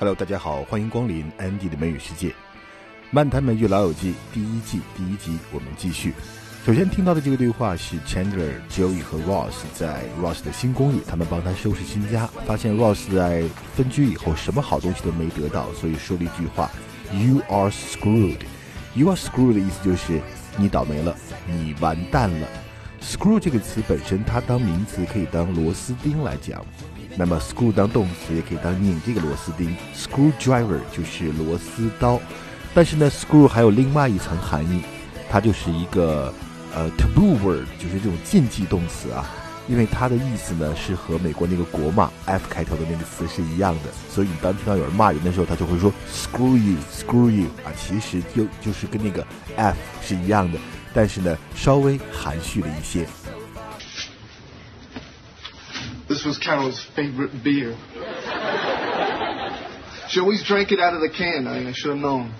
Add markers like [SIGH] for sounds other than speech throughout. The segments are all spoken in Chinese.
Hello，大家好，欢迎光临 Andy 的美语世界。漫谈美剧老友记第一季第一集，我们继续。首先听到的这个对话是 Chandler、Joey 和 Ross 在 Ross 的新公寓，他们帮他收拾新家，发现 Ross 在分居以后什么好东西都没得到，所以说了一句话：“You are screwed。” You are screwed 的意思就是你倒霉了，你完蛋了。Screw 这个词本身，它当名词可以当螺丝钉来讲，那么 screw 当动词也可以当拧这个螺丝钉。Screwdriver 就是螺丝刀，但是呢，screw 还有另外一层含义，它就是一个。呃，taboo word 就是这种禁忌动词啊，因为它的意思呢是和美国那个国骂 F 开头的那个词是一样的，所以你当听到有人骂人的时候，他就会说 screw you，screw you 啊，其实就就是跟那个 F 是一样的，但是呢稍微含蓄了一些。This was Carol's favorite beer. She always drank it out of the can. I, I should have known.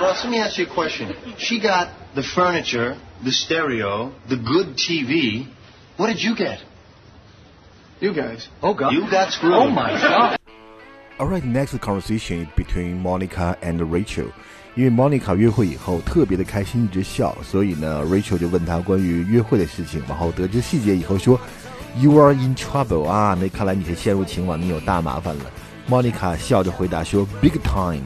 Ross, let me ask you a question. She got the furniture, the stereo, the good TV. What did you get? You guys. Oh, God. You got screwed. Oh, my God. Alright, next conversation between Monica and Rachel. 因为 Monica 约会以后特别的开心，一直笑，所以呢，Rachel 就问他关于约会的事情。然后得知细节以后说 ，You are in trouble 啊，那看来你是陷入情网，你有大麻烦了。莫妮卡笑着回答说：“Big time。”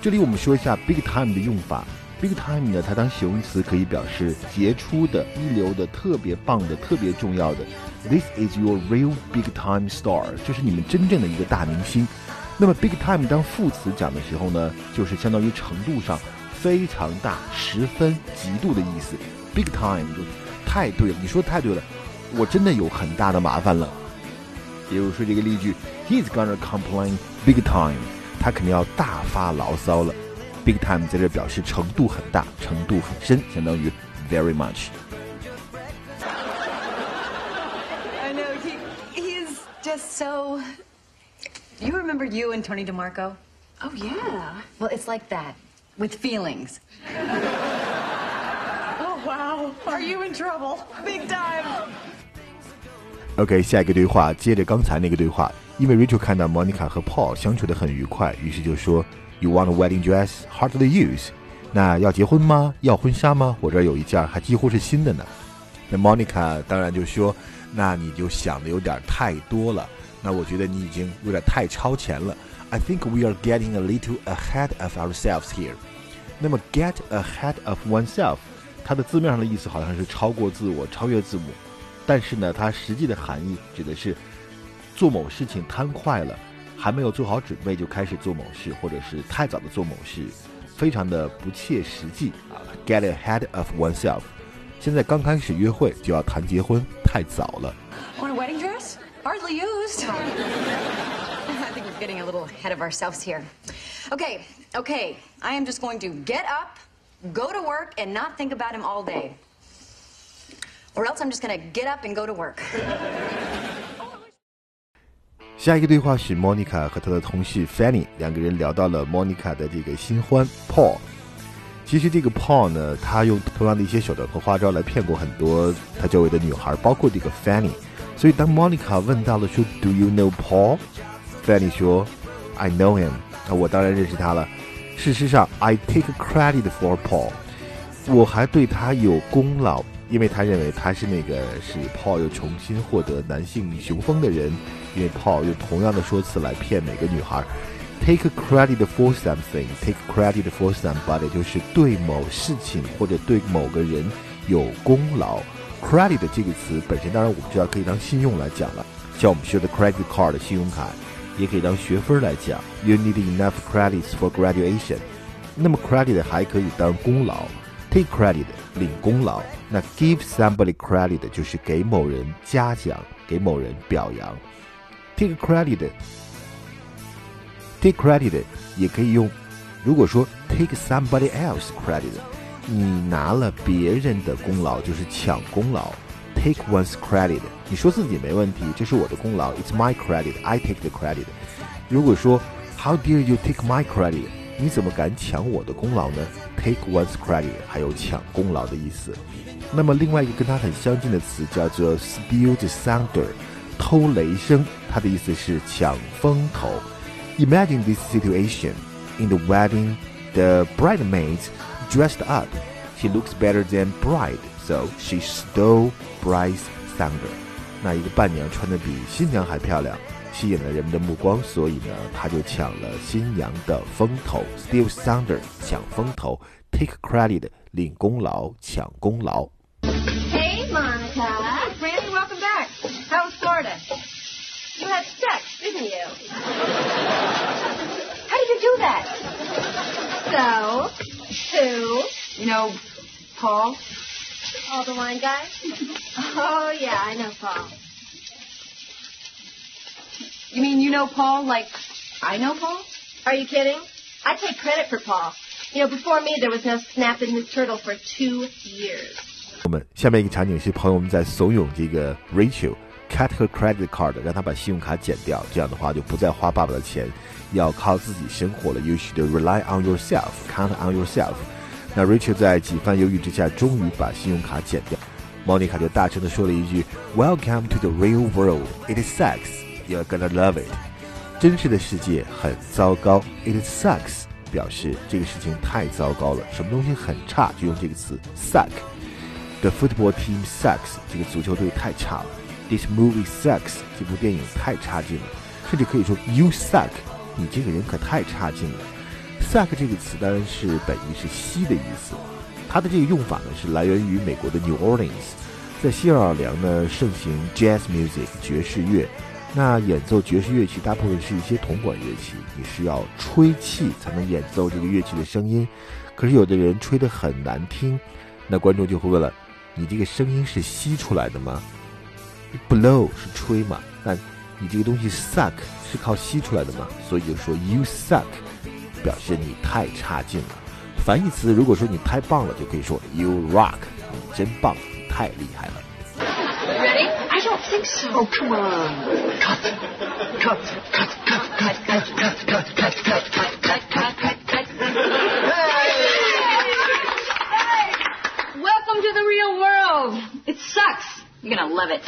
这里我们说一下 “big time” 的用法。“big time” 呢，它当形容词可以表示杰出的、一流的、特别棒的、特别重要的。This is your real big time star，这是你们真正的一个大明星。那么 “big time” 当副词讲的时候呢，就是相当于程度上非常大、十分、极度的意思。“big time” 就太对了，你说太对了，我真的有很大的麻烦了。比如说这个例句，He's gonna complain big time，他肯定要大发牢骚了。Big time 在这表示程度很大，程度很深，相当于 very much。I know he he's just so. Do you remember you and Tony DeMarco? Oh yeah. Well, it's like that with feelings. [LAUGHS] Oh wow. Are you in trouble? Big time. OK，下一个对话接着刚才那个对话，因为 Rachel 看到 Monica 和 Paul 相处的很愉快，于是就说：“You want a wedding dress? Hardly used。”那要结婚吗？要婚纱吗？我这儿有一件，还几乎是新的呢。那 Monica 当然就说：“那你就想的有点太多了。那我觉得你已经有点太超前了。I think we are getting a little ahead of ourselves here。”那么 “get ahead of oneself”，它的字面上的意思好像是超过自我、超越自我。但是呢，它实际的含义指的是做某事情贪快了，还没有做好准备就开始做某事，或者是太早的做某事，非常的不切实际啊。Get ahead of oneself。现在刚开始约会就要谈结婚，太早了。Want a wedding dress? Hardly used. I think we're getting a little ahead of ourselves here. Okay, okay. I am just going to get up, go to work, and not think about him all day. Or else I'm just gonna get up and go to work. 下一个对话是 Monica 和她的同事 Fanny 两个人聊到了 Monica 的这个新欢 Paul。其实这个 Paul 呢，他用同样的一些手段和花招来骗过很多他周围的女孩，包括这个 Fanny。所以当 Monica 问到了说 Do you know Paul？Fanny 说 I know him。那我当然认识他了。事实上，I take credit for Paul。我还对他有功劳。因为他认为他是那个使 Paul 又重新获得男性雄风的人，因为 Paul 用同样的说辞来骗每个女孩，take credit for something，take credit for somebody 就是对某事情或者对某个人有功劳。credit 这个词本身当然我们知道可以当信用来讲了，像我们学的 credit card 信用卡，也可以当学分来讲。You need enough credits for graduation。那么 credit 还可以当功劳，take credit 领功劳。那 give somebody credit 就是给某人嘉奖，给某人表扬。take credit，take credit 也可以用。如果说 take somebody else credit，你拿了别人的功劳，就是抢功劳。take one's credit，你说自己没问题，这是我的功劳，it's my credit，I take the credit。如果说 How dare you take my credit？你怎么敢抢我的功劳呢？Take one's credit 还有抢功劳的意思。那么另外一个跟它很相近的词叫做 steal the thunder，偷雷声，它的意思是抢风头。Imagine this situation in the wedding. The bridesmaid dressed up. She looks better than bride, so she stole bride's thunder. 那一个伴娘穿的比新娘还漂亮，吸引了人们的目光，所以呢，他就抢了新娘的风头。Steal thunder，抢风头。Take credit，领功劳，抢功劳。Hey, Monica. Franny, welcome back. How was Florida? You had sex, didn't you? How did you do that? So, who? You know, Paul. All the wine guy? oh, yeah, I know Paul. You mean you know Paul like I know Paul? Are you kidding? I take credit for Paul. You know, before me, there was no snap in his turtle for two years. 我们下面一个场景是朋友们在怂恿这个 Rachel cut her credit card，让她把信用卡剪掉，这样的话就不再花爸爸的钱，要靠自己生活了。You should rely on yourself, count on yourself。那 Rachel 在几番犹豫之下，终于把信用卡剪掉。Monica 就大声地说了一句：“Welcome to the real world. It sucks. You're gonna love it.” 真实的世界很糟糕。It sucks 表示这个事情太糟糕了，什么东西很差，就用这个词 suck。The football team sucks，这个足球队太差了。This movie sucks，这部电影太差劲了。甚至可以说 You suck，你这个人可太差劲了。Suck 这个词当然是本意是吸的意思，它的这个用法呢是来源于美国的 New Orleans，在新奥尔良呢盛行 Jazz music 爵士乐。那演奏爵士乐器大部分是一些铜管乐器，你是要吹气才能演奏这个乐器的声音。可是有的人吹得很难听，那观众就会问了：你这个声音是吸出来的吗？Blow 是吹嘛？那你这个东西 suck 是靠吸出来的吗？所以就说 you suck，表示你太差劲了。反义词如果说你太棒了，就可以说 you rock，你真棒，你太厉害了。Ready? I don't think so. Oh, come on. Cut. Cut. Cut. Cut. Cut. Cut. Cut. Cut. Cut. Cut. Cut. Cut. Cut. Cut. Welcome to the real world. It sucks. You're gonna love it.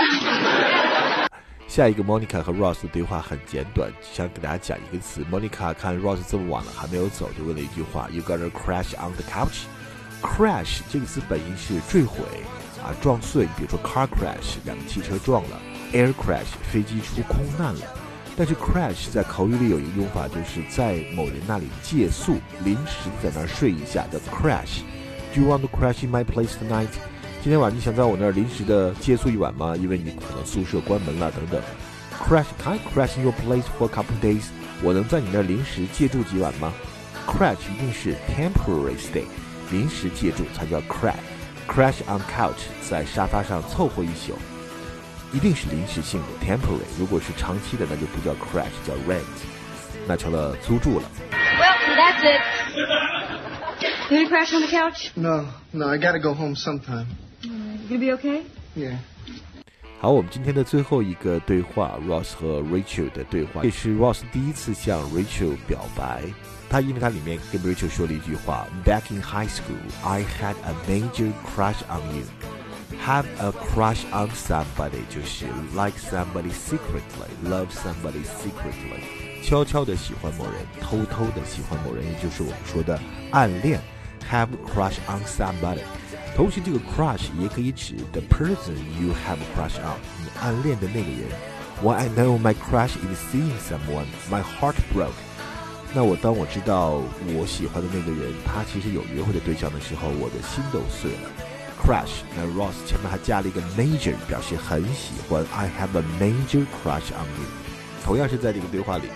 下一个 Monica 和 Ross 的对话很简短，想给大家讲一个词。Monica 看 Ross 这么晚了还没有走，就问了一句话：“You gonna crash on the couch？” Crash 这个词本意是坠毁 啊，撞碎。比如说 car crash，两个汽车撞了；air crash，飞机出空难了。但是 crash 在口语里有一个用法，就是在某人那里借宿，临时在那儿睡一下，叫 crash。Do you want to crash in my place tonight？今天晚上你想在我那儿临时的借宿一晚吗？因为你可能宿舍关门了等等。Crash，can I crash in your place for a couple days？我能在你那儿临时借住几晚吗？Crash 一定是 temporary stay，临时借住才叫 crash。Crash on couch，在沙发上凑合一宿，一定是临时性的 temporary。如果是长期的，那就不叫 crash，叫 rent，那成了租住了。Well, that's it. You gonna crash on the couch? No, no, I gotta go home sometime. You gonna be okay? Yeah. 好，我们今天的最后一个对话，Ross 和 Rachel 的对话，这是 Ross 第一次向 Rachel 表白。他因为他里面跟 Rachel 说了一句话：“Back in high school, I had a major crush on you. Have a crush on somebody 就是 like somebody secretly, love somebody secretly，悄悄的喜欢某人，偷偷的喜欢某人，也就是我们说的暗恋。Have a crush on somebody。同时，这个 crush 也可以指 the person you have crush on，你暗恋的那个人。When I know my crush is seeing someone, my heart broke。那我当我知道我喜欢的那个人他其实有约会的对象的时候，我的心都碎了。Crush，那 Ross 前面还加了一个 major，表示很喜欢。I have a major crush on you。同样是在这个对话里面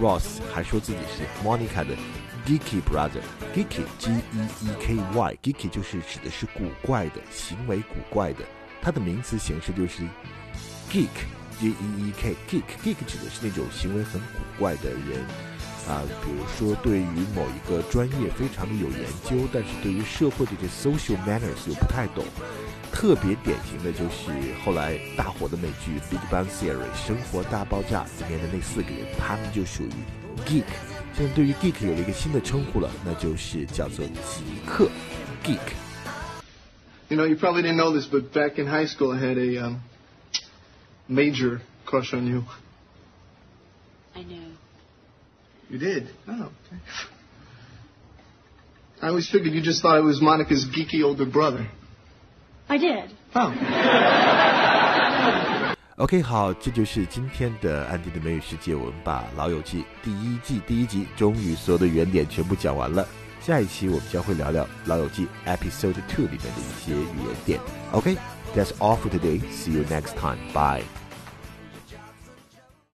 ，Ross 还说自己是 Monica 的 geeky brother。geeky G E E K Y，geeky 就是指的是古怪的，行为古怪的。它的名词形式就是 geek G E E K geek geek 指的是那种行为很古怪的人。啊，比如说对于某一个专业非常的有研究，但是对于社会的这 social manners 又不太懂。特别典型的就是后来大火的美剧《Big Bang Theory》《生活大爆炸》里面的那四个人，他们就属于 geek。现在对于 geek 有了一个新的称呼了，那就是叫做极客 geek。 You know, you probably didn't know this, but back in high school, I had a um, major crush on you. I know. You did? Oh, okay. I always figured you just thought it was Monica's geeky older brother. I did. Oh. [LAUGHS] OK，好，这就是今天的安迪的美语世界。我们把《老友记》第一季第一集终于所有的原点全部讲完了。下一期我们将会聊聊《老友记》Episode Two 里面的一些原点。OK，that's、all for today. See you next time. Bye.